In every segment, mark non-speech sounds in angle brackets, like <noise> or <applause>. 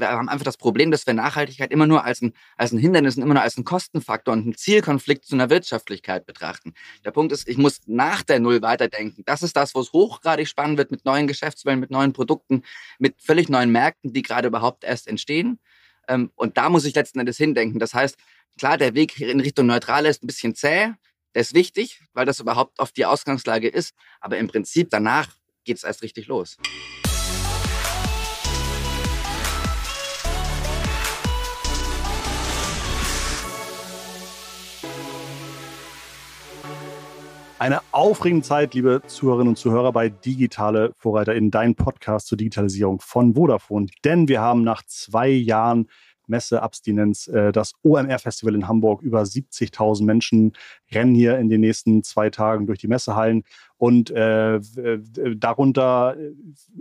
wir haben einfach das Problem, dass wir Nachhaltigkeit immer nur als ein, als ein Hindernis und immer nur als einen Kostenfaktor und einen Zielkonflikt zu einer Wirtschaftlichkeit betrachten. Der Punkt ist, ich muss nach der Null weiterdenken. Das ist das, wo es hochgradig spannend wird mit neuen Geschäftsmodellen, mit neuen Produkten, mit völlig neuen Märkten, die gerade überhaupt erst entstehen. Ähm, und da muss ich letzten Endes hindenken. Das heißt, klar, der Weg in Richtung Neutrale ist ein bisschen zäh. Der ist wichtig, weil das überhaupt oft die Ausgangslage ist. Aber im Prinzip danach geht es erst richtig los. Eine aufregende Zeit, liebe Zuhörerinnen und Zuhörer, bei Digitale Vorreiter in dein Podcast zur Digitalisierung von Vodafone. Denn wir haben nach zwei Jahren Messeabstinenz äh, das OMR-Festival in Hamburg. Über 70.000 Menschen rennen hier in den nächsten zwei Tagen durch die Messehallen und äh, darunter äh,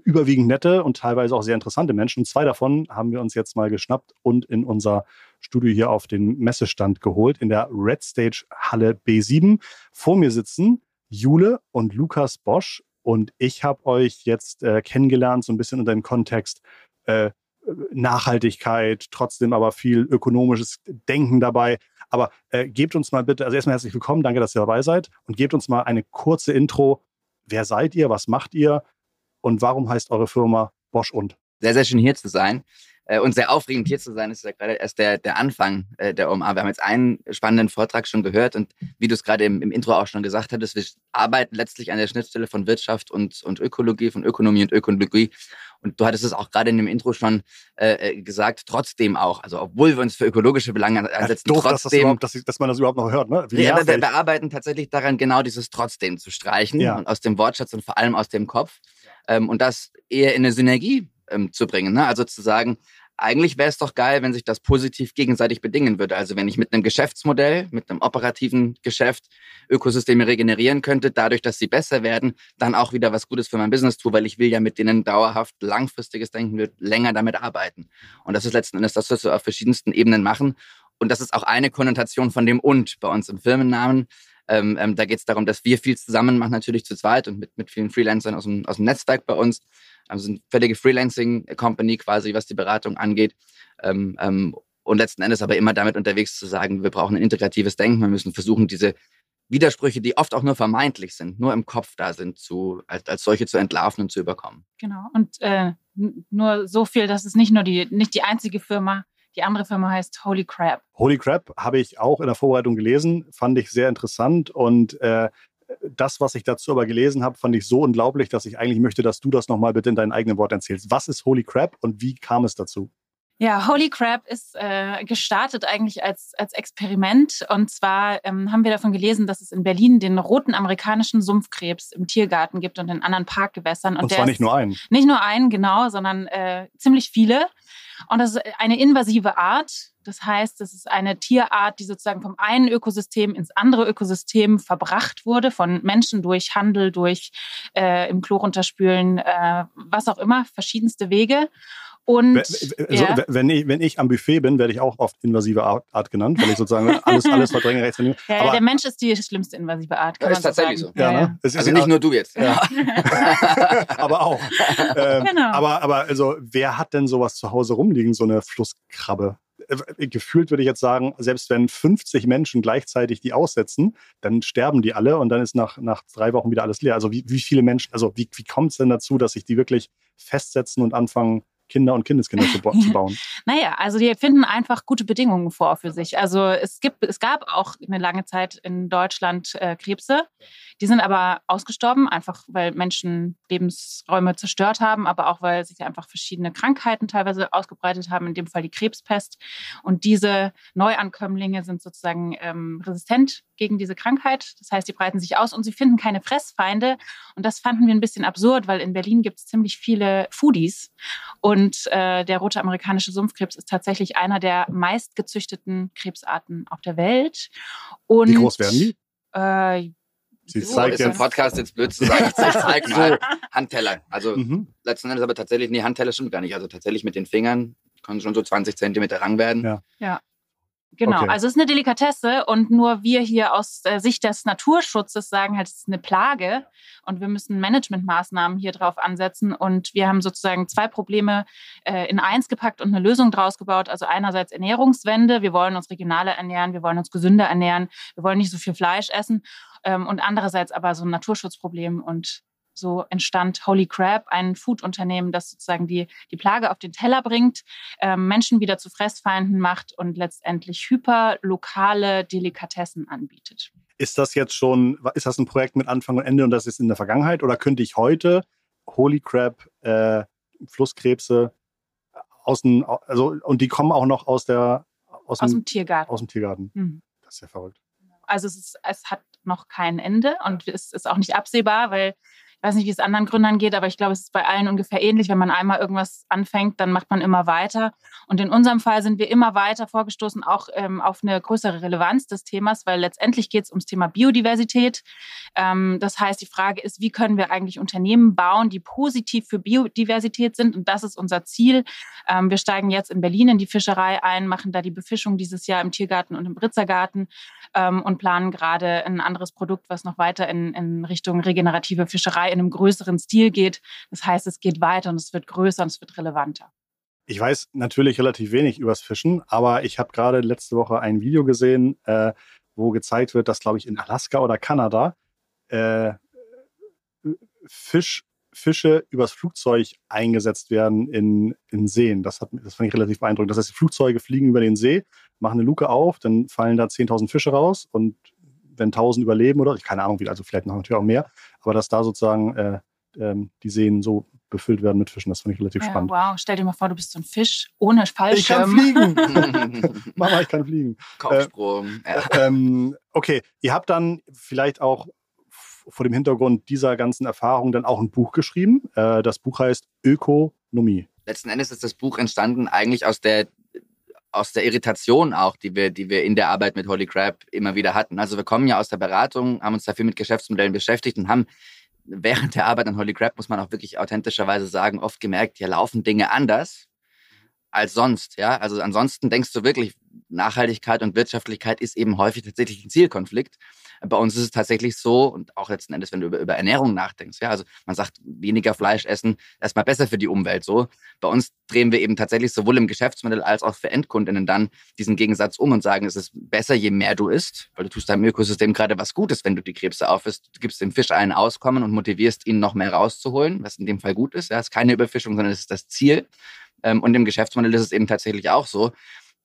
überwiegend nette und teilweise auch sehr interessante Menschen. Zwei davon haben wir uns jetzt mal geschnappt und in unser Studio hier auf den Messestand geholt, in der Red Stage Halle B7. Vor mir sitzen Jule und Lukas Bosch und ich habe euch jetzt äh, kennengelernt, so ein bisschen unter dem Kontext äh, Nachhaltigkeit, trotzdem aber viel ökonomisches Denken dabei. Aber äh, gebt uns mal bitte, also erstmal herzlich willkommen, danke, dass ihr dabei seid und gebt uns mal eine kurze Intro. Wer seid ihr, was macht ihr und warum heißt eure Firma Bosch und? Sehr, sehr schön hier zu sein. Äh, und sehr aufregend hier zu sein, ist ja gerade erst der, der Anfang äh, der OMA. Wir haben jetzt einen spannenden Vortrag schon gehört und wie du es gerade im, im Intro auch schon gesagt hattest, wir arbeiten letztlich an der Schnittstelle von Wirtschaft und, und Ökologie, von Ökonomie und Ökologie. Und du hattest es auch gerade in dem Intro schon äh, äh gesagt, trotzdem auch, also obwohl wir uns für ökologische Belange einsetzen, ja, doof, trotzdem, dass, das dass, dass, man das überhaupt noch hört. Ne? Wie ja, wir, wir arbeiten tatsächlich daran, genau dieses trotzdem zu streichen ja. und aus dem Wortschatz und vor allem aus dem Kopf ähm, und das eher in eine Synergie ähm, zu bringen. Ne? Also zu sagen, eigentlich wäre es doch geil, wenn sich das positiv gegenseitig bedingen würde. Also wenn ich mit einem Geschäftsmodell, mit einem operativen Geschäft Ökosysteme regenerieren könnte, dadurch, dass sie besser werden, dann auch wieder was Gutes für mein Business tue, weil ich will ja mit denen dauerhaft langfristiges Denken, wird länger damit arbeiten. Und das ist letzten Endes das, was wir auf verschiedensten Ebenen machen. Und das ist auch eine Konnotation von dem Und bei uns im Firmennamen. Ähm, ähm, da geht es darum, dass wir viel zusammen machen, natürlich zu zweit und mit, mit vielen Freelancern aus dem, aus dem Netzwerk bei uns. Also eine völlige Freelancing-Company quasi, was die Beratung angeht. Ähm, ähm, und letzten Endes aber immer damit unterwegs zu sagen, wir brauchen ein integratives Denken. Wir müssen versuchen, diese Widersprüche, die oft auch nur vermeintlich sind, nur im Kopf da sind, zu, als, als solche zu entlarven und zu überkommen. Genau. Und äh, nur so viel, dass es nicht nur die, nicht die einzige Firma, die andere Firma heißt Holy Crab. Holy Crab habe ich auch in der Vorbereitung gelesen, fand ich sehr interessant und äh, das, was ich dazu aber gelesen habe, fand ich so unglaublich, dass ich eigentlich möchte, dass du das nochmal bitte in deinen eigenen Worten erzählst. Was ist Holy Crap und wie kam es dazu? Ja, Holy Crap ist äh, gestartet eigentlich als, als Experiment. Und zwar ähm, haben wir davon gelesen, dass es in Berlin den roten amerikanischen Sumpfkrebs im Tiergarten gibt und in anderen Parkgewässern. Und, und zwar nicht nur einen. Nicht nur einen, genau, sondern äh, ziemlich viele. Und das ist eine invasive Art. Das heißt, es ist eine Tierart, die sozusagen vom einen Ökosystem ins andere Ökosystem verbracht wurde, von Menschen durch Handel, durch äh, im Klo runterspülen, äh, was auch immer, verschiedenste Wege. Und also, ja. wenn, ich, wenn ich am Buffet bin, werde ich auch oft invasive Art, Art genannt, weil ich sozusagen alles, alles verdränge rechts von mir. Ja, Aber der Mensch ist die schlimmste invasive Art. Kann ist so tatsächlich sagen. so. Ja, ne? also nicht nur du jetzt. <laughs> aber auch. Ähm, genau. Aber, aber also, wer hat denn sowas zu Hause rumliegen, so eine Flusskrabbe? Äh, gefühlt würde ich jetzt sagen, selbst wenn 50 Menschen gleichzeitig die aussetzen, dann sterben die alle und dann ist nach, nach drei Wochen wieder alles leer. Also wie, wie viele Menschen, also wie, wie kommt es denn dazu, dass sich die wirklich festsetzen und anfangen, Kinder und Kindeskinder zu, zu <laughs> bauen? naja, also die finden einfach gute Bedingungen vor für sich. Also es gibt, es gab auch eine lange Zeit in Deutschland äh, Krebse. Die sind aber ausgestorben, einfach weil Menschen Lebensräume zerstört haben, aber auch weil sich einfach verschiedene Krankheiten teilweise ausgebreitet haben, in dem Fall die Krebspest. Und diese Neuankömmlinge sind sozusagen ähm, resistent gegen diese Krankheit. Das heißt, die breiten sich aus und sie finden keine Fressfeinde. Und das fanden wir ein bisschen absurd, weil in Berlin gibt es ziemlich viele Foodies. Und äh, der rote amerikanische Sumpfkrebs ist tatsächlich einer der meistgezüchteten Krebsarten auf der Welt. Und, Wie groß werden die? Äh, Sie so, zeigt ist im Podcast jetzt blöd zu sagen. <laughs> Ich zeige mal Handteller. Also mhm. letzten Endes aber tatsächlich, nee, Handteller stimmt gar nicht. Also tatsächlich mit den Fingern können schon so 20 Zentimeter lang werden. Ja. ja. Genau, Okay. also es ist eine Delikatesse und nur wir hier aus der Sicht des Naturschutzes sagen halt, es ist eine Plage und wir müssen Managementmaßnahmen hier drauf ansetzen und wir haben sozusagen zwei Probleme äh, in eins gepackt und eine Lösung draus gebaut. Also einerseits Ernährungswende, wir wollen uns regionaler ernähren, wir wollen uns gesünder ernähren, wir wollen nicht so viel Fleisch essen ähm, und andererseits aber so ein Naturschutzproblem und so entstand Holy Crab, ein Food-Unternehmen, das sozusagen die, die Plage auf den Teller bringt, ähm, Menschen wieder zu Fressfeinden macht und letztendlich hyperlokale Delikatessen anbietet. Ist das jetzt schon, ist das ein Projekt mit Anfang und Ende und das ist in der Vergangenheit? Oder könnte ich heute Holy Crab, äh, Flusskrebse aus dem, also, und die kommen auch noch aus der, aus, Aus dem, dem Tiergarten. aus dem Tiergarten. Mhm. Das ist ja verrückt. Also es, ist, es hat noch kein Ende und es ist auch nicht absehbar, weil ich weiß nicht, wie es anderen Gründern geht, aber ich glaube, es ist bei allen ungefähr ähnlich. Wenn man einmal irgendwas anfängt, dann macht man immer weiter. Und in unserem Fall sind wir immer weiter vorgestoßen, auch ähm, auf eine größere Relevanz des Themas, weil letztendlich geht es ums Thema Biodiversität. Ähm, das heißt, die Frage ist, wie können wir eigentlich Unternehmen bauen, die positiv für Biodiversität sind? Und das ist unser Ziel. Ähm, wir steigen jetzt in Berlin in die Fischerei ein, machen da die Befischung dieses Jahr im Tiergarten und im Britzergarten ähm, und planen gerade ein anderes Produkt, was noch weiter in, in Richtung regenerative Fischerei in einem größeren Stil geht. Das heißt, es geht weiter und es wird größer und es wird relevanter. Ich weiß natürlich relativ wenig übers Fischen, aber ich habe gerade letzte Woche ein Video gesehen, äh, wo gezeigt wird, dass, glaube ich, in Alaska oder Kanada äh, Fisch, Fische übers Flugzeug eingesetzt werden in, in Seen. Das, hat, das fand ich relativ beeindruckend. Das heißt, die Flugzeuge fliegen über den See, machen eine Luke auf, dann fallen da 10.000 Fische raus und wenn 1.000 überleben oder, ich keine Ahnung, wie, also vielleicht noch natürlich auch mehr, aber dass da sozusagen äh, ähm, die Seen so befüllt werden mit Fischen, das fand ich relativ Ja, spannend. wow, stell dir mal vor, du bist so ein Fisch ohne Ich kann Fallschirm. fliegen! <laughs> Mama, ich kann fliegen. Kopfsprung. ja. ähm, okay, ihr habt dann vielleicht auch vor dem Hintergrund dieser ganzen Erfahrung dann auch ein Buch geschrieben. Äh, das Buch heißt Ökonomie. Letzten Endes ist das Buch entstanden eigentlich aus der aus der Irritation auch, die wir, die wir in der Arbeit mit Holy Crab immer wieder hatten. Also wir kommen ja aus der Beratung, haben uns dafür mit Geschäftsmodellen beschäftigt und haben während der Arbeit an Holy Crab, muss man auch wirklich authentischerweise sagen, oft gemerkt, hier laufen Dinge anders als sonst. Ja, also ansonsten denkst du wirklich, Nachhaltigkeit und Wirtschaftlichkeit ist eben häufig tatsächlich ein Zielkonflikt. Bei uns ist es tatsächlich so, und auch letzten Endes, wenn du über, über Ernährung nachdenkst, ja, also man sagt, weniger Fleisch essen, erstmal besser für die Umwelt so. Bei uns drehen wir eben tatsächlich sowohl im Geschäftsmodell als auch für EndkundInnen dann diesen Gegensatz um und sagen, es ist besser, je mehr du isst, weil du tust deinem Ökosystem gerade was Gutes, wenn du die Krebse aufisst. Du gibst dem Fisch ein Auskommen und motivierst ihn noch mehr rauszuholen, was in dem Fall gut ist. Ja, es ist keine Überfischung, sondern es ist das Ziel. Ähm, Und im Geschäftsmodell ist es eben tatsächlich auch so,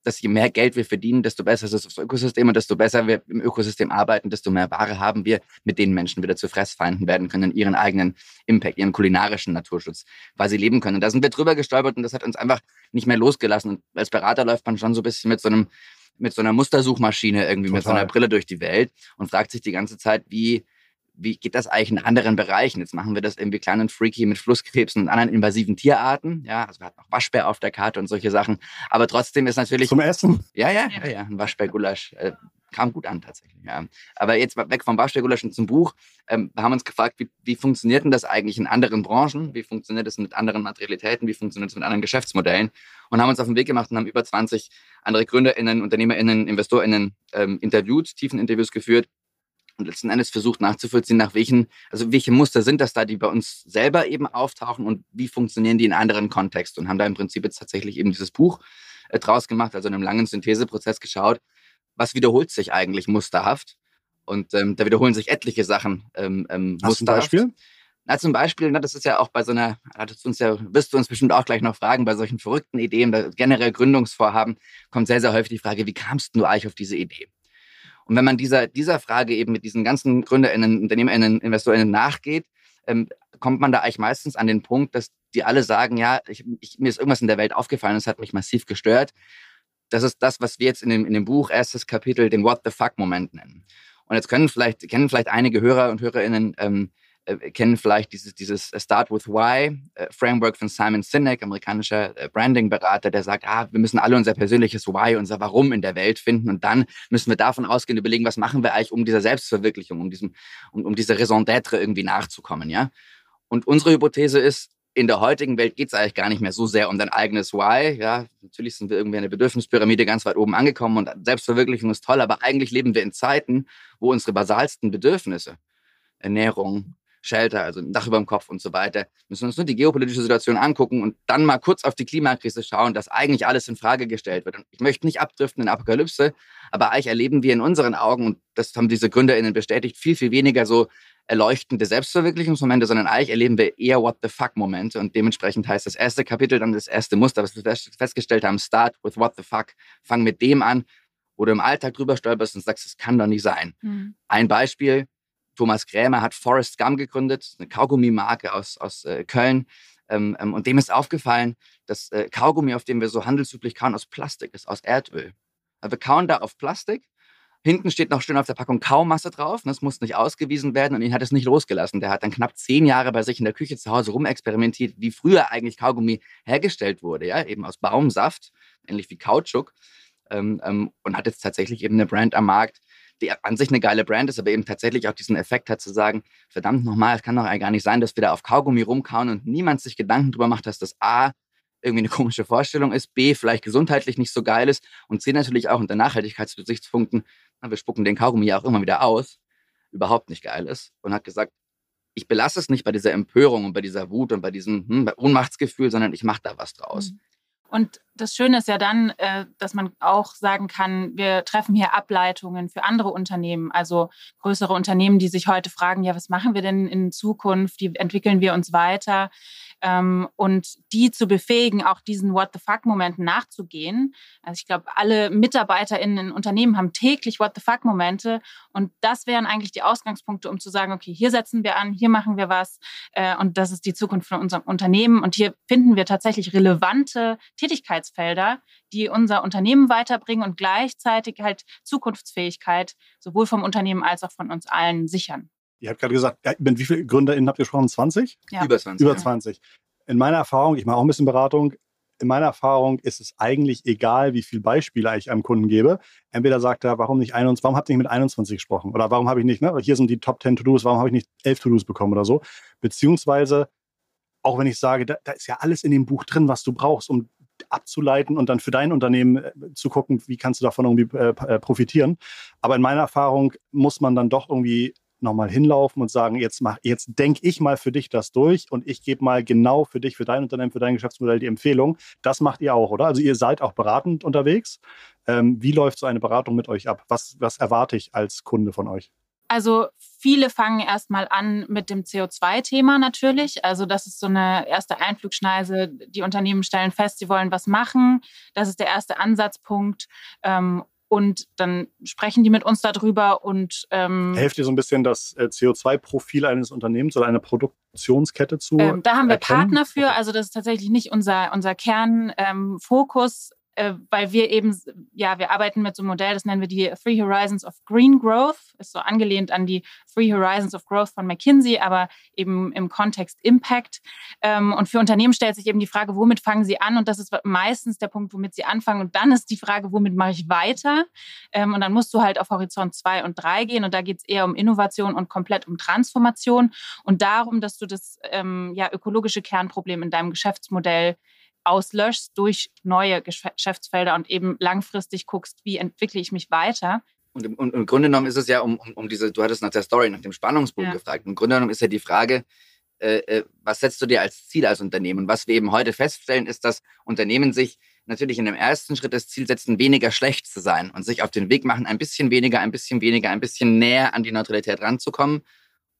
dass je mehr Geld wir verdienen, desto besser ist das Ökosystem und desto besser wir im Ökosystem arbeiten, desto mehr Ware haben wir, mit denen Menschen wieder zu Fressfeinden werden können, ihren eigenen Impact, ihren kulinarischen Naturschutz quasi leben können. Und da sind wir drüber gestolpert und das hat uns einfach nicht mehr losgelassen. Und als Berater läuft man schon so ein bisschen mit so einem mit so einer Mustersuchmaschine irgendwie, mit so Total. einer Brille durch die Welt und fragt sich die ganze Zeit, wie, wie geht das eigentlich in anderen Bereichen? Jetzt machen wir das irgendwie klein und freaky mit Flusskrebsen und anderen invasiven Tierarten. Ja, also wir hatten auch Waschbär auf der Karte und solche Sachen. Aber trotzdem ist natürlich, Zum Essen. ja, ja, ja, ja, ein Waschbärgulasch. Äh, kam gut an tatsächlich. Ja. Aber jetzt weg vom Waschbärgulasch und zum Buch. Ähm, wir haben uns gefragt, wie, wie funktioniert denn das eigentlich in anderen Branchen? Wie funktioniert das mit anderen Materialitäten? Wie funktioniert das mit anderen Geschäftsmodellen? Und haben uns auf den Weg gemacht und haben über 20 andere GründerInnen, UnternehmerInnen, InvestorInnen ähm, interviewt, tiefen Interviews geführt letzten Endes versucht nachzuvollziehen, nach welchen, also welche Muster sind das da, die bei uns selber eben auftauchen und wie funktionieren die in anderen Kontexten und haben da im Prinzip jetzt tatsächlich eben dieses Buch äh, draus gemacht, also in einem langen Syntheseprozess geschaut, was wiederholt sich eigentlich musterhaft und ähm, da wiederholen sich etliche Sachen ähm, ähm, Hast du ein musterhaft. Beispiel? Na, zum Beispiel, na, das ist ja auch bei so einer, hattest du uns ja, wirst du uns bestimmt auch gleich noch fragen, bei solchen verrückten Ideen, bei generell Gründungsvorhaben, kommt sehr, sehr häufig die Frage, wie kamst du eigentlich auf diese Idee? Und wenn man dieser, dieser Frage eben mit diesen ganzen GründerInnen, UnternehmerInnen, InvestorInnen nachgeht, ähm, kommt man da eigentlich meistens an den Punkt, dass die alle sagen, ja, ich, ich, mir ist irgendwas in der Welt aufgefallen, das hat mich massiv gestört. Das ist das, was wir jetzt in dem, in dem Buch, erstes Kapitel, den What the fuck-Moment nennen. Und jetzt können vielleicht, kennen vielleicht einige Hörer und HörerInnen ähm, äh, kennen vielleicht dieses, dieses Start with Why äh, Framework von Simon Sinek, amerikanischer äh, Branding-Berater, der sagt, ah, wir müssen alle unser persönliches Why, unser Warum in der Welt finden und dann müssen wir davon ausgehen, überlegen, was machen wir eigentlich, um dieser Selbstverwirklichung, um diesem, um, um dieser Raison d'être irgendwie nachzukommen, ja. Und unsere Hypothese ist, in der heutigen Welt geht es eigentlich gar nicht mehr so sehr um dein eigenes Why. Ja, natürlich sind wir irgendwie in der Bedürfnispyramide ganz weit oben angekommen und Selbstverwirklichung ist toll, aber eigentlich leben wir in Zeiten, wo unsere basalsten Bedürfnisse, Ernährung, Shelter, also ein Dach über dem Kopf und so weiter, müssen uns nur die geopolitische Situation angucken und dann mal kurz auf die Klimakrise schauen, dass eigentlich alles in Frage gestellt wird. Und ich möchte nicht abdriften in Apokalypse, aber eigentlich erleben wir in unseren Augen, und das haben diese GründerInnen bestätigt, viel, viel weniger so erleuchtende Selbstverwirklichungsmomente, sondern eigentlich erleben wir eher What the fuck-Momente. Und dementsprechend heißt das erste Kapitel dann das erste Muster, was wir festgestellt haben, Start with What the fuck. Fang mit dem an, wo du im Alltag drüber stolperst und sagst, das kann doch nicht sein. Mhm. Ein Beispiel, Thomas Krämer hat Forest Gum gegründet, eine Kaugummi-Marke aus, aus äh, Köln. Ähm, ähm, und dem ist aufgefallen, dass äh, Kaugummi, auf dem wir so handelsüblich kauen, aus Plastik ist, aus Erdöl. Also wir kauen da auf Plastik Hinten steht noch schön auf der Packung Kaumasse drauf. Das muss nicht ausgewiesen werden und ihn hat es nicht losgelassen. Der hat dann knapp zehn Jahre bei sich in der Küche zu Hause rumexperimentiert, wie früher eigentlich Kaugummi hergestellt wurde, ja, eben aus Baumsaft, ähnlich wie Kautschuk. Ähm, ähm, und hat jetzt tatsächlich eben eine Brand am Markt, die an sich eine geile Brand ist, aber eben tatsächlich auch diesen Effekt hat zu sagen, verdammt nochmal, es kann doch gar nicht sein, dass wir da auf Kaugummi rumkauen und niemand sich Gedanken darüber macht, dass das A irgendwie eine komische Vorstellung ist, B vielleicht gesundheitlich nicht so geil ist und C natürlich auch unter Nachhaltigkeitsgesichtspunkten wir spucken den Kaugummi ja auch immer wieder aus, überhaupt nicht geil ist und hat gesagt, ich belasse es nicht bei dieser Empörung und bei dieser Wut und bei diesem hm, Ohnmachtsgefühl, sondern ich mache da was draus. Mhm. Und das Schöne ist ja dann, äh, dass man auch sagen kann, wir treffen hier Ableitungen für andere Unternehmen, also größere Unternehmen, die sich heute fragen, ja, was machen wir denn in Zukunft? Wie entwickeln wir uns weiter? Ähm, und die zu befähigen, auch diesen What the fuck-Momenten nachzugehen. Also ich glaube, alle MitarbeiterInnen in Unternehmen haben täglich What the fuck-Momente und das wären eigentlich die Ausgangspunkte, um zu sagen, okay, hier setzen wir an, hier machen wir was äh, und das ist die Zukunft von unserem Unternehmen und hier finden wir tatsächlich relevante Tätigkeitsfelder, die unser Unternehmen weiterbringen und gleichzeitig halt Zukunftsfähigkeit sowohl vom Unternehmen als auch von uns allen sichern. Ihr habt gerade gesagt, mit wie vielen GründerInnen habt ihr gesprochen? 20? Ja. Über 20. Über 20. In meiner Erfahrung, ich mache auch ein bisschen Beratung, in meiner Erfahrung ist es eigentlich egal, wie viele Beispiele ich einem Kunden gebe. Entweder sagt er, warum nicht 21, warum habt ihr nicht mit 21 gesprochen? Oder warum habe ich nicht, ne? hier sind die Top 10 To-Dos, warum habe ich nicht 11 To-Dos bekommen oder so? Beziehungsweise, auch wenn ich sage, da, da, ist ja alles in dem Buch drin, was du brauchst, um abzuleiten und dann für dein Unternehmen äh, zu gucken, wie kannst du davon irgendwie äh, äh profitieren. Aber in meiner Erfahrung muss man dann doch irgendwie nochmal hinlaufen und sagen, jetzt jetzt denke ich mal für dich das durch und ich gebe mal genau für dich, für dein Unternehmen, für dein Geschäftsmodell die Empfehlung. Das macht ihr auch, oder? Also ihr seid auch beratend unterwegs. Ähm, wie läuft so eine Beratung mit euch ab? Was, was erwarte ich als Kunde von euch? Also viele fangen erstmal an mit dem CO2-Thema natürlich. Also das ist so eine erste Einflugschneise. Die Unternehmen stellen fest, sie wollen was machen. Das ist der erste Ansatzpunkt. Und dann sprechen die mit uns darüber und ähm, helft ihr so ein bisschen das äh, CO2-Profil eines Unternehmens oder einer Produktionskette zu. Ähm, da haben wir erkennen? Partner für, also das ist tatsächlich nicht unser, unser Kernfokus. Ähm, äh, weil wir eben, ja, wir arbeiten mit so einem Modell, das nennen wir die Three Horizons of Green Growth, ist so angelehnt an die Three Horizons of Growth von McKinsey, aber eben im Kontext Impact. Ähm, und für Unternehmen stellt sich eben die Frage, womit fangen sie an? Und das ist meistens der Punkt, womit sie anfangen. Und dann ist die Frage, womit mache ich weiter? Ähm, und dann musst du halt auf Horizont 2 und 3 gehen. Und da geht es eher um Innovation und komplett um Transformation und darum, dass du das ähm, ja, ökologische Kernproblem in deinem Geschäftsmodell auslöschst durch neue Geschäftsfelder und eben langfristig guckst, wie entwickle ich mich weiter. Und im, und im Grunde genommen ist es ja um, um, um, diese, du hattest nach der Story, nach dem Spannungsbogen ja. gefragt. Im Grunde genommen ist ja die Frage, äh, äh, was setzt du dir als Ziel als Unternehmen? Und was wir eben heute feststellen, ist, dass Unternehmen sich natürlich in dem ersten Schritt das Ziel setzen, weniger schlecht zu sein und sich auf den Weg machen, ein bisschen weniger, ein bisschen weniger, ein bisschen näher an die Neutralität ranzukommen.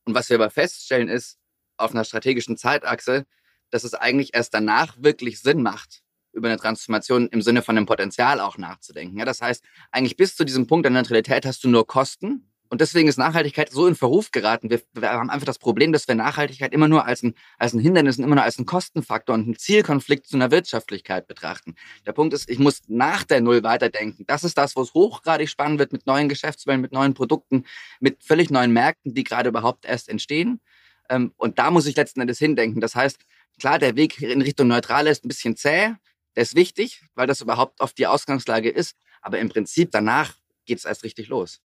Und was wir aber feststellen ist, auf einer strategischen Zeitachse, dass es eigentlich erst danach wirklich Sinn macht, über eine Transformation im Sinne von dem Potenzial auch nachzudenken. Ja, das heißt, eigentlich bis zu diesem Punkt der Neutralität hast du nur Kosten. Und deswegen ist Nachhaltigkeit so in Verruf geraten. Wir, wir haben einfach das Problem, dass wir Nachhaltigkeit immer nur als ein, als ein Hindernis und immer nur als einen Kostenfaktor und einen Zielkonflikt zu einer Wirtschaftlichkeit betrachten. Der Punkt ist, ich muss nach der Null weiterdenken. Das ist das, wo es hochgradig spannend wird mit neuen Geschäftswellen, mit neuen Produkten, mit völlig neuen Märkten, die gerade überhaupt erst entstehen. Ähm, und da muss ich letzten Endes hindenken. Das heißt, Klar, der Weg in Richtung Neutrale ist ein bisschen zäh. Der ist wichtig, weil das überhaupt oft die Ausgangslage ist. Aber im Prinzip danach geht es erst richtig los.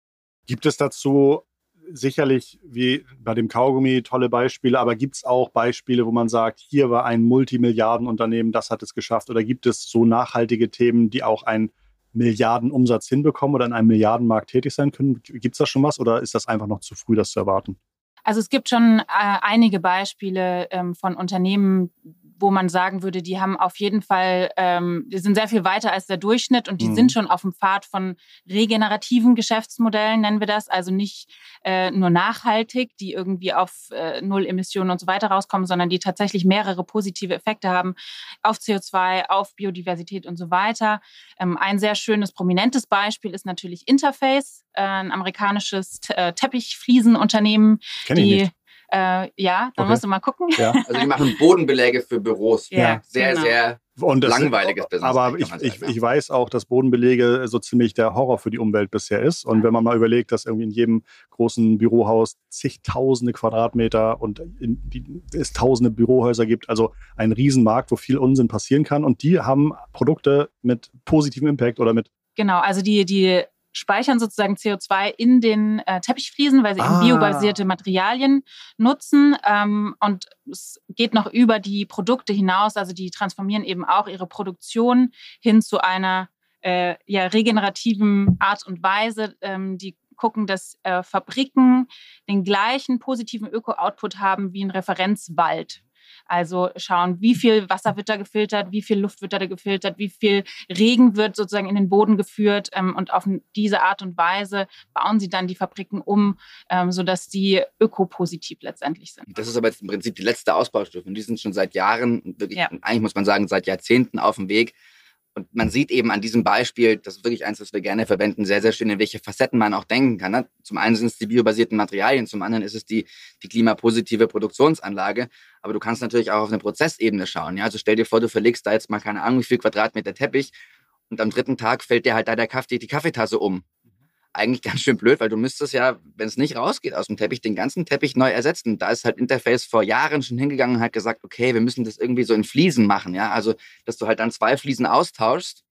Gibt es dazu sicherlich wie bei dem Kaugummi tolle Beispiele, aber gibt es auch Beispiele, wo man sagt, hier war ein Multimilliardenunternehmen, das hat es geschafft? Oder gibt es so nachhaltige Themen, die auch einen Milliardenumsatz hinbekommen oder in einem Milliardenmarkt tätig sein können? Gibt es da schon was oder ist das einfach noch zu früh, das zu erwarten? Also es gibt schon äh, einige Beispiele ähm, von Unternehmen, wo man sagen würde, die haben auf jeden Fall, ähm, die sind sehr viel weiter als der Durchschnitt und die mhm. sind schon auf dem Pfad von regenerativen Geschäftsmodellen, nennen wir das. Also nicht äh, nur nachhaltig, die irgendwie auf äh, Null Emissionen und so weiter rauskommen, sondern die tatsächlich mehrere positive Effekte haben auf CO2, auf Biodiversität und so weiter. Ähm, ein sehr schönes, prominentes Beispiel ist natürlich Interface, äh, ein amerikanisches äh, Teppichfliesenunternehmen, die äh, ja, dann okay. musst du mal gucken. Ja. Also die machen <laughs> Bodenbeläge für Büros. Ja, sehr, genau. sehr und das, langweiliges Business. Aber ich, ich, ich, weiß auch, dass Bodenbelege so ziemlich der Horror für die Umwelt bisher ist. Und wenn man mal überlegt, dass irgendwie in jedem großen Bürohaus zigtausende Quadratmeter und in, die, es tausende Bürohäuser gibt, also ein Riesenmarkt, wo viel Unsinn passieren kann. Und die haben Produkte mit positivem Impact oder mit Genau, also die, die speichern sozusagen CO2 in den äh, Teppichfliesen, weil sie ah. eben biobasierte Materialien nutzen. Ähm, und es geht noch über die Produkte hinaus. Also die transformieren eben auch ihre Produktion hin zu einer äh, ja, regenerativen Art und Weise. Ähm, die gucken, dass äh, Fabriken den gleichen positiven Öko-Output haben wie ein Referenzwald. Also schauen, wie viel Wasser wird da gefiltert, wie viel Luft wird da gefiltert, wie viel Regen wird sozusagen in den Boden geführt. Ähm, und auf diese Art und Weise bauen sie dann die Fabriken um, ähm, sodass die ökopositiv letztendlich sind. Das ist aber jetzt im Prinzip die letzte Ausbaustufe. Und die sind schon seit Jahren, wirklich, ja. eigentlich muss man sagen, seit Jahrzehnten auf dem Weg, und man sieht eben an diesem Beispiel, das ist wirklich eins, das wir gerne verwenden, sehr, sehr schön, in welche Facetten man auch denken kann. Ne? Zum einen sind es die biobasierten Materialien, zum anderen ist es die, die klimapositive Produktionsanlage. Aber du kannst natürlich auch auf eine Prozessebene schauen. Ja? Also stell dir vor, du verlegst da jetzt mal keine Ahnung, wie viel Quadratmeter Teppich und am dritten Tag fällt dir halt da der Kaffee, die Kaffeetasse um eigentlich <laughs> ganz schön blöd, weil du müsstest ja, wenn es nicht rausgeht aus dem Teppich, den ganzen Teppich neu ersetzen. Da ist halt Interface vor Jahren schon hingegangen und hat gesagt, okay, wir müssen das irgendwie so in Fliesen machen, ja. Also, dass du halt dann zwei Fliesen austauschst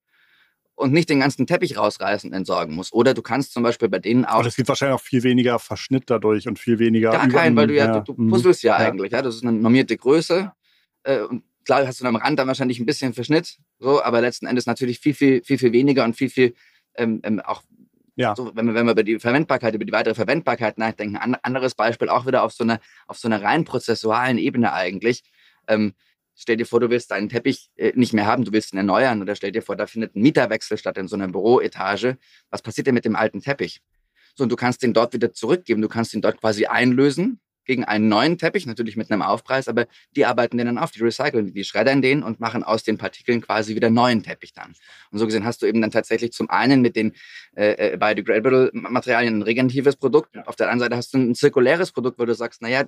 und nicht den ganzen Teppich rausreißen und entsorgen musst. Oder du kannst zum Beispiel bei denen auch. Aber es gibt wahrscheinlich auch viel weniger Verschnitt dadurch und viel weniger. Gar keinen, weil du ja, ja du, du mhm. puzzelst ja, ja, eigentlich, ja. Das ist eine normierte Größe. Äh, und klar hast du am Rand dann wahrscheinlich ein bisschen Verschnitt, so, aber letzten Endes natürlich viel, viel, viel, viel weniger und viel, viel ähm, ähm, auch ja. So, wenn, wir, wenn wir über die Verwendbarkeit, über die weitere Verwendbarkeit nachdenken, ein anderes Beispiel auch wieder auf so einer, so einer rein prozessualen Ebene eigentlich. Ähm, stell dir vor, du willst deinen Teppich äh, nicht mehr haben, du willst ihn erneuern oder stell dir vor, da findet ein Mieterwechsel statt in so einer Büroetage. Was passiert denn mit dem alten Teppich? So, und du kannst den dort wieder zurückgeben, du kannst ihn dort quasi einlösen gegen einen neuen Teppich, natürlich mit einem Aufpreis, aber die arbeiten den dann auf, die recyceln, die schreddern den und machen aus den Partikeln quasi wieder neuen Teppich dann. Und so gesehen hast du eben dann tatsächlich zum einen mit den äh, äh biodegradable Materialien ein regeneratives Produkt, auf der anderen Seite hast du ein zirkuläres Produkt, wo du sagst, naja,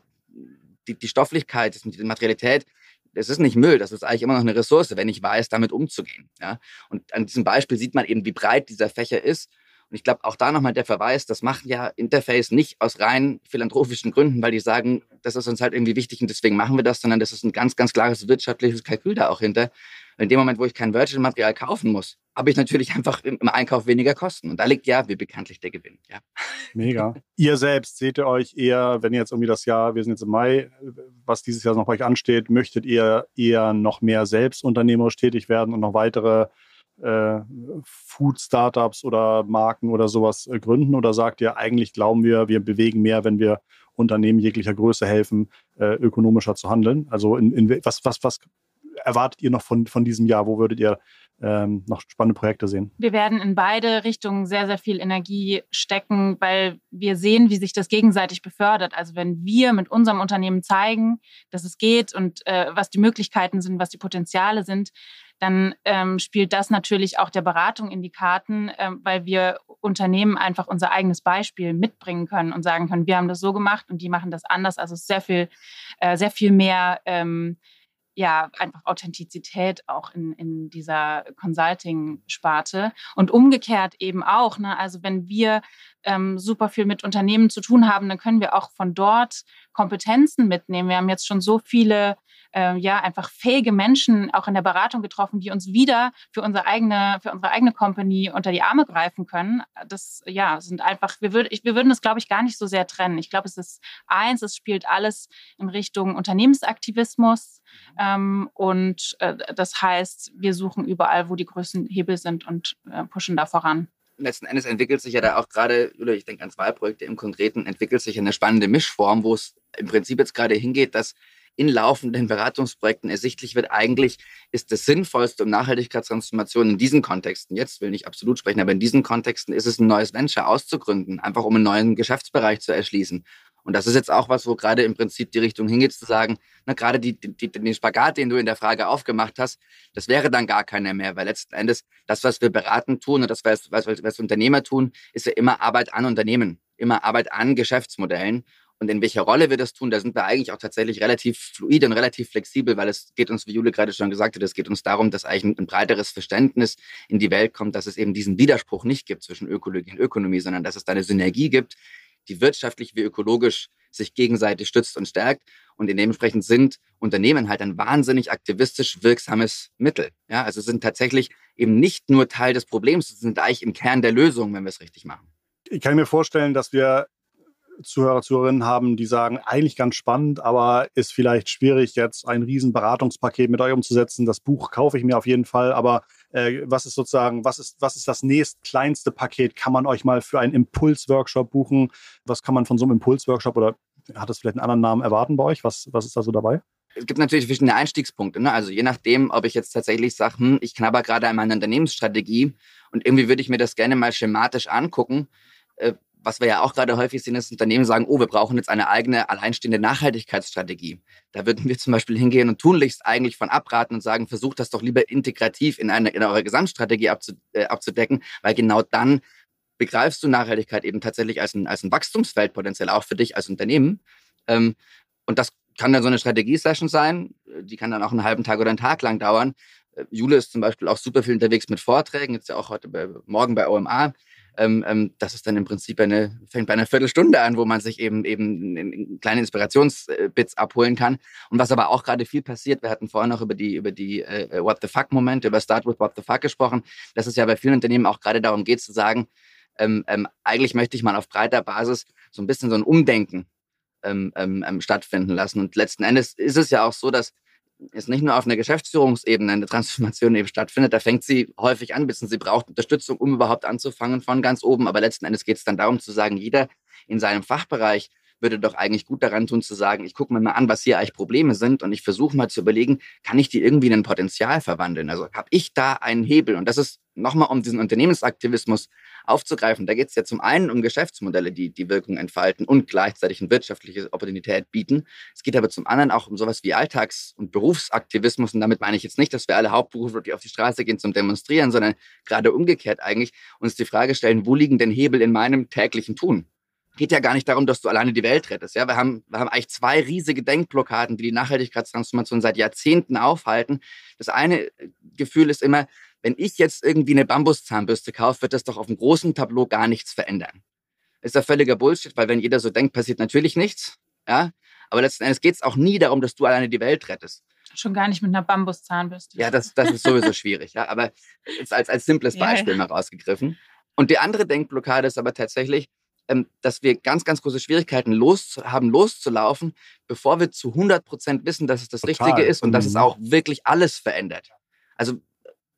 die, die Stofflichkeit, die Materialität, das ist nicht Müll, das ist eigentlich immer noch eine Ressource, wenn ich weiß, damit umzugehen. Ja? Und an diesem Beispiel sieht man eben, wie breit dieser Fächer ist und ich glaube, auch da nochmal der Verweis, das macht ja Interface nicht aus rein philanthropischen Gründen, weil die sagen, das ist uns halt irgendwie wichtig und deswegen machen wir das, sondern das ist ein ganz, ganz klares wirtschaftliches Kalkül da auch hinter. in dem Moment, wo ich kein Virtual-Material kaufen muss, habe ich natürlich einfach im Einkauf weniger Kosten. Und da liegt ja, wie bekanntlich, der Gewinn. Ja. Mega. <laughs> ihr selbst seht ihr euch eher, wenn ihr jetzt irgendwie das Jahr, wir sind jetzt im Mai, was dieses Jahr noch bei euch ansteht, möchtet ihr eher noch mehr selbst unternehmerisch tätig werden und noch weitere Food-Startups oder Marken oder sowas äh, gründen? Oder sagt ihr, eigentlich glauben wir, wir bewegen mehr, wenn wir Unternehmen jeglicher Größe helfen, äh, ökonomischer zu handeln? Also in, in, was, was, was erwartet ihr noch von, von diesem Jahr? Wo würdet ihr ähm, noch spannende Projekte sehen? Wir werden in beide Richtungen sehr, sehr viel Energie stecken, weil wir sehen, wie sich das gegenseitig befördert. Also wenn wir mit unserem Unternehmen zeigen, dass es geht und äh, was die Möglichkeiten sind, was die Potenziale sind, dann ähm, spielt das natürlich auch der Beratung in die Karten, ähm, weil wir Unternehmen einfach unser eigenes Beispiel mitbringen können und sagen können, wir haben das so gemacht und die machen das anders. Also sehr viel, äh, sehr viel mehr ähm, ja, einfach Authentizität auch in, in dieser Consulting-Sparte. Und umgekehrt eben auch. Ne? Also wenn wir ähm, super viel mit Unternehmen zu tun haben, dann können wir auch von dort Kompetenzen mitnehmen. Wir haben jetzt schon so viele äh, ja einfach fähige Menschen auch in der Beratung getroffen, die uns wieder für unsere eigene, für unsere eigene Company unter die Arme greifen können. Das ja sind einfach, wir, würd, ich, wir würden das, glaube ich, gar nicht so sehr trennen. Ich glaube, es ist eins, es spielt alles in Richtung Unternehmensaktivismus. Ähm, und äh, das heißt, wir suchen überall, wo die größten Hebel sind und äh, pushen da voran letzten Endes entwickelt sich ja da auch gerade, oder ich denke an zwei Projekte im Konkreten, entwickelt sich eine spannende Mischform, wo es im Prinzip jetzt gerade hingeht, dass in laufenden Beratungsprojekten ersichtlich wird, eigentlich ist das Sinnvollste, um Nachhaltigkeitstransformation in diesen Kontexten, jetzt will ich absolut sprechen, aber in diesen Kontexten ist es ein neues Venture auszugründen, einfach um einen neuen Geschäftsbereich zu erschließen. Und das ist jetzt auch was, wo gerade im Prinzip die Richtung hingeht, zu sagen, na, gerade die, die, den Spagat, den du in der Frage aufgemacht hast, das wäre dann gar keiner mehr, weil letzten Endes das, was wir beraten tun und das, was, was, was Unternehmer tun, ist ja immer Arbeit an Unternehmen, immer Arbeit an Geschäftsmodellen. Und in welcher Rolle wir das tun, da sind wir eigentlich auch tatsächlich relativ fluide und relativ flexibel, weil es geht uns, wie Jule gerade schon gesagt hat, es geht uns darum, dass eigentlich ein, breiteres Verständnis in die Welt kommt, dass es eben diesen Widerspruch nicht gibt zwischen Ökologie und Ökonomie, sondern dass es da eine Synergie gibt, die wirtschaftlich wie ökologisch sich gegenseitig stützt und stärkt. Und dementsprechend sind Unternehmen halt ein wahnsinnig aktivistisch wirksames Mittel. Ja, also sind tatsächlich eben nicht nur Teil des Problems, sind eigentlich im Kern der Lösung, wenn wir es richtig machen. Ich kann mir vorstellen, dass wir Zuhörer, Zuhörerinnen haben, die sagen, eigentlich ganz spannend, aber ist vielleicht schwierig, jetzt ein riesen Beratungspaket mit euch umzusetzen. Das Buch kaufe ich mir auf jeden Fall, aber äh, was ist sozusagen, was ist, was ist das nächstkleinste Paket? Kann man euch mal für einen Impulsworkshop buchen? Was kann man von so einem Impulsworkshop oder hat das vielleicht einen anderen Namen erwarten bei euch? Was, was ist da so dabei? Es gibt natürlich verschiedene Einstiegspunkte. Ne? Also je nachdem, ob ich jetzt tatsächlich sage, hm, ich knabber gerade an meiner Unternehmensstrategie und irgendwie würde ich mir das gerne mal schematisch angucken, äh, was wir ja auch gerade häufig sehen, ist Unternehmen sagen, oh, wir brauchen jetzt eine eigene alleinstehende Nachhaltigkeitsstrategie. Da würden wir zum Beispiel hingehen und tunlichst eigentlich von abraten und sagen, versucht das doch lieber integrativ in, eine, in eure Gesamtstrategie äh, abzudecken, weil genau dann begreifst du Nachhaltigkeit eben tatsächlich als ein, als ein Wachstumsfeld potenziell auch für dich als Unternehmen. Ähm, und das kann dann so eine Strategie-Session sein, die kann dann auch einen halben Tag oder einen Tag lang dauern. Äh, Jule ist zum Beispiel auch super viel unterwegs mit Vorträgen, jetzt ja auch heute bei, morgen bei OMA ähm, ähm, das ist dann im Prinzip eine, fängt bei einer Viertelstunde an, wo man sich eben eben kleine Inspirationsbits abholen kann. Und was aber auch gerade viel passiert, wir hatten vorhin noch über die, über die äh, What the Fuck-Momente, über Start with What the Fuck gesprochen, dass es ja bei vielen Unternehmen auch gerade darum geht zu sagen, ähm, ähm, eigentlich möchte ich mal auf breiter Basis so ein bisschen so ein Umdenken ähm, ähm, ähm stattfinden lassen. Und letzten Endes ist es ja auch so, dass ist nicht nur auf einer Geschäftsführungsebene eine Transformation eben stattfindet, da fängt sie häufig an, wissen sie braucht Unterstützung, um überhaupt anzufangen von ganz oben. Aber letzten Endes geht es dann darum zu sagen, jeder in seinem Fachbereich würde doch eigentlich gut daran tun zu sagen, ich gucke mir mal an, was hier eigentlich Probleme sind und ich versuche mal zu überlegen, kann ich die irgendwie in ein Potenzial verwandeln? Also habe ich da einen Hebel? Und das ist nochmal, um diesen Unternehmensaktivismus aufzugreifen. Da geht es ja zum einen um Geschäftsmodelle, die die Wirkung entfalten und gleichzeitig eine wirtschaftliche Opportunität bieten. Es geht aber zum anderen auch um sowas wie Alltags- und Berufsaktivismus. Und damit meine ich jetzt nicht, dass wir alle hauptberuflich auf die Straße gehen zum Demonstrieren, sondern gerade umgekehrt eigentlich uns die Frage stellen, wo liegen denn Hebel in meinem täglichen Tun? geht ja gar nicht darum, dass du alleine die Welt rettest. Ja, wir haben, wir haben eigentlich zwei riesige Denkblockaden, die die Nachhaltigkeitstransformation seit Jahrzehnten aufhalten. Das eine Gefühl ist immer, wenn ich jetzt irgendwie eine Bambuszahnbürste kaufe, wird das doch auf dem großen Tableau gar nichts verändern. ist ja völliger Bullshit, weil wenn jeder so denkt, passiert natürlich nichts. Ja, aber letzten Endes geht es auch nie darum, dass du alleine die Welt rettest. Schon gar nicht mit einer Bambuszahnbürste. Ja, das, das ist sowieso schwierig. Ja, aber jetzt als, als simples Beispiel ja, ja. mal rausgegriffen. Und die andere Denkblockade ist aber tatsächlich, ähm, dass wir ganz, ganz große Schwierigkeiten los, haben, loszulaufen, bevor wir zu 100 Prozent wissen, dass es das Total. Richtige ist und mhm. dass es mhm. auch wirklich alles verändert. Also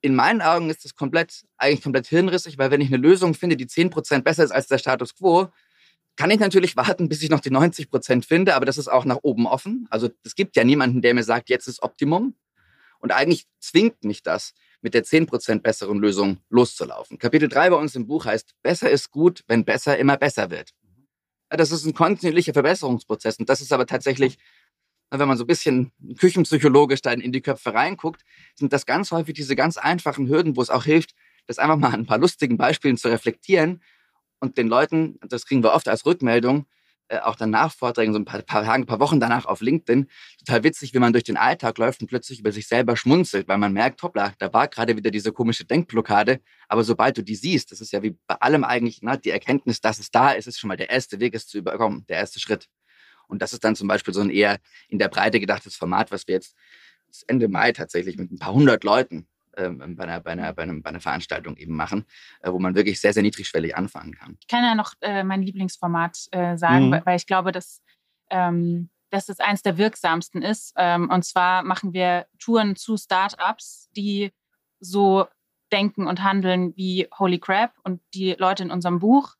in meinen Augen ist das komplett, eigentlich komplett hirnrissig, weil wenn ich eine Lösung finde, die 10 Prozent besser ist als der Status quo, kann ich natürlich warten, bis ich noch die 90 Prozent finde, aber das ist auch nach oben offen. Also es gibt ja niemanden, der mir sagt, jetzt ist Optimum. Und eigentlich zwingt mich das, mit der 10% besseren Lösung loszulaufen. Kapitel 3 bei uns im Buch heißt, besser ist gut, wenn besser immer besser wird. Das ist ein kontinuierlicher Verbesserungsprozess und das ist aber tatsächlich, wenn man so ein bisschen küchenpsychologisch dann in die Köpfe reinguckt, sind das ganz häufig diese ganz einfachen Hürden, wo es auch hilft, das einfach mal an ein paar lustigen Beispielen zu reflektieren und den Leuten, das kriegen wir oft als Rückmeldung, äh, auch dann nach Vorträgen, so ein paar, paar Tage, ein paar Wochen danach auf LinkedIn, total witzig, wie man durch den Alltag läuft und plötzlich über sich selber schmunzelt, weil man merkt, hoppla, da war gerade wieder diese komische Denkblockade. Aber sobald du die siehst, das ist ja wie bei allem eigentlich, na, die Erkenntnis, dass es da ist, ist schon mal der erste Weg, es zu überkommen, der erste Schritt. Und das ist dann zum Beispiel so ein eher in der Breite gedachtes Format, was wir jetzt Ende Mai tatsächlich mit ein paar hundert Leuten ähm, bei, einer, bei, einer, bei, einem, bei einer Veranstaltung eben machen, äh, wo man wirklich sehr, sehr niedrigschwellig anfangen kann. Ich kann ja noch äh, mein Lieblingsformat äh, sagen, mhm. weil, weil, ich glaube, dass, ähm, dass es eins der wirksamsten ist. Ähm, und zwar machen wir Touren zu Startups, die so denken und handeln wie Holy Crap und die Leute in unserem Buch.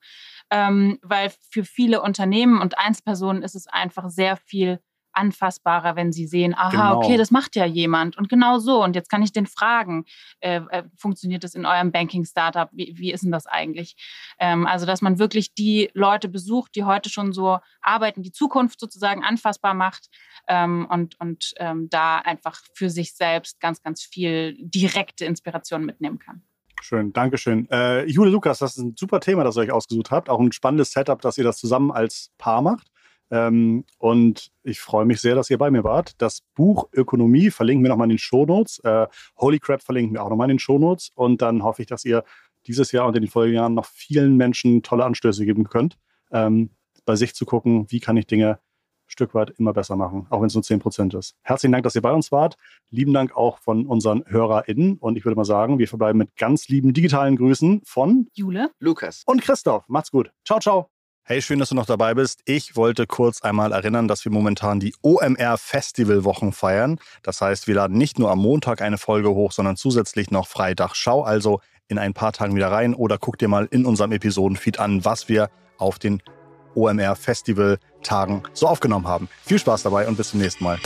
Ähm, weil für viele Unternehmen und Einzelpersonen ist es einfach sehr viel anfassbarer, wenn sie sehen, aha, genau. okay, das macht ja jemand und genau so. Und jetzt kann ich den fragen, äh, äh, funktioniert das in eurem Banking-Startup? Wie, wie ist denn das eigentlich? Ähm, also, dass man wirklich die Leute besucht, die heute schon so arbeiten, die Zukunft sozusagen anfassbar macht ähm, und, und ähm, da einfach für sich selbst ganz, ganz viel direkte Inspiration mitnehmen kann. Schön, Dankeschön. Äh, Jule Lukas, das ist ein super Thema, das ihr euch ausgesucht habt. Auch ein spannendes Setup, dass ihr das zusammen als Paar macht. Ähm, und ich freue mich sehr, dass ihr bei mir wart. Das Buch Ökonomie verlinken wir nochmal in den Shownotes. Äh, Holy Crap verlinken wir auch nochmal in den Shownotes. Und dann hoffe ich, dass ihr dieses Jahr und in den Folgejahren noch vielen Menschen tolle Anstöße geben könnt, ähm, bei sich zu gucken, wie kann ich Dinge ein Stück weit immer besser machen, auch wenn es nur 10% ist. Herzlichen Dank, dass ihr bei uns wart. Lieben Dank auch von unseren HörerInnen. Und ich würde mal sagen, wir verbleiben mit ganz lieben digitalen Grüßen von Jule, Lukas und Christoph. Macht's gut. Ciao, ciao. Hey, schön, dass du noch dabei bist. Ich wollte kurz einmal erinnern, dass wir momentan die OMR Festivalwochen feiern. Das heißt, wir laden nicht nur am Montag eine Folge hoch, sondern zusätzlich noch Freitag. Schau also in ein paar Tagen wieder rein oder guck dir mal in unserem Episodenfeed an, was wir auf den OMR Festival Tagen so aufgenommen haben. Viel Spaß dabei und bis zum nächsten Mal.